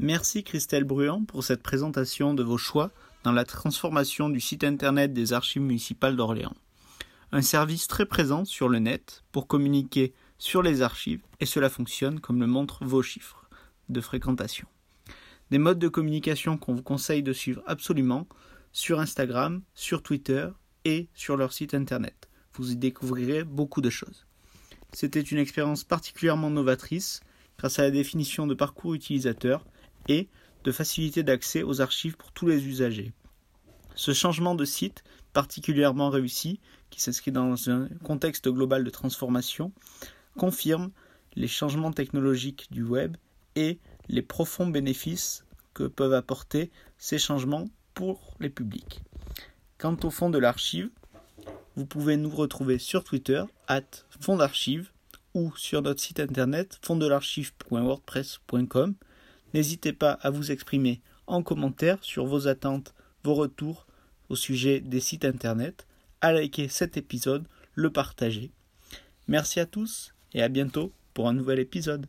Merci Christelle Bruand pour cette présentation de vos choix dans la transformation du site internet des archives municipales d'Orléans. Un service très présent sur le net pour communiquer sur les archives et cela fonctionne comme le montrent vos chiffres de fréquentation. Des modes de communication qu'on vous conseille de suivre absolument sur Instagram, sur Twitter et sur leur site internet. Vous y découvrirez beaucoup de choses. C'était une expérience particulièrement novatrice grâce à la définition de parcours utilisateur et de facilité d'accès aux archives pour tous les usagers. Ce changement de site particulièrement réussi, qui s'inscrit dans un contexte global de transformation, confirme les changements technologiques du web et les profonds bénéfices que peuvent apporter ces changements pour les publics. Quant au fond de l'archive, vous pouvez nous retrouver sur Twitter, at ou sur notre site internet fondsdelarchive.wordpress.com. N'hésitez pas à vous exprimer en commentaire sur vos attentes, vos retours au sujet des sites internet, à liker cet épisode, le partager. Merci à tous et à bientôt pour un nouvel épisode.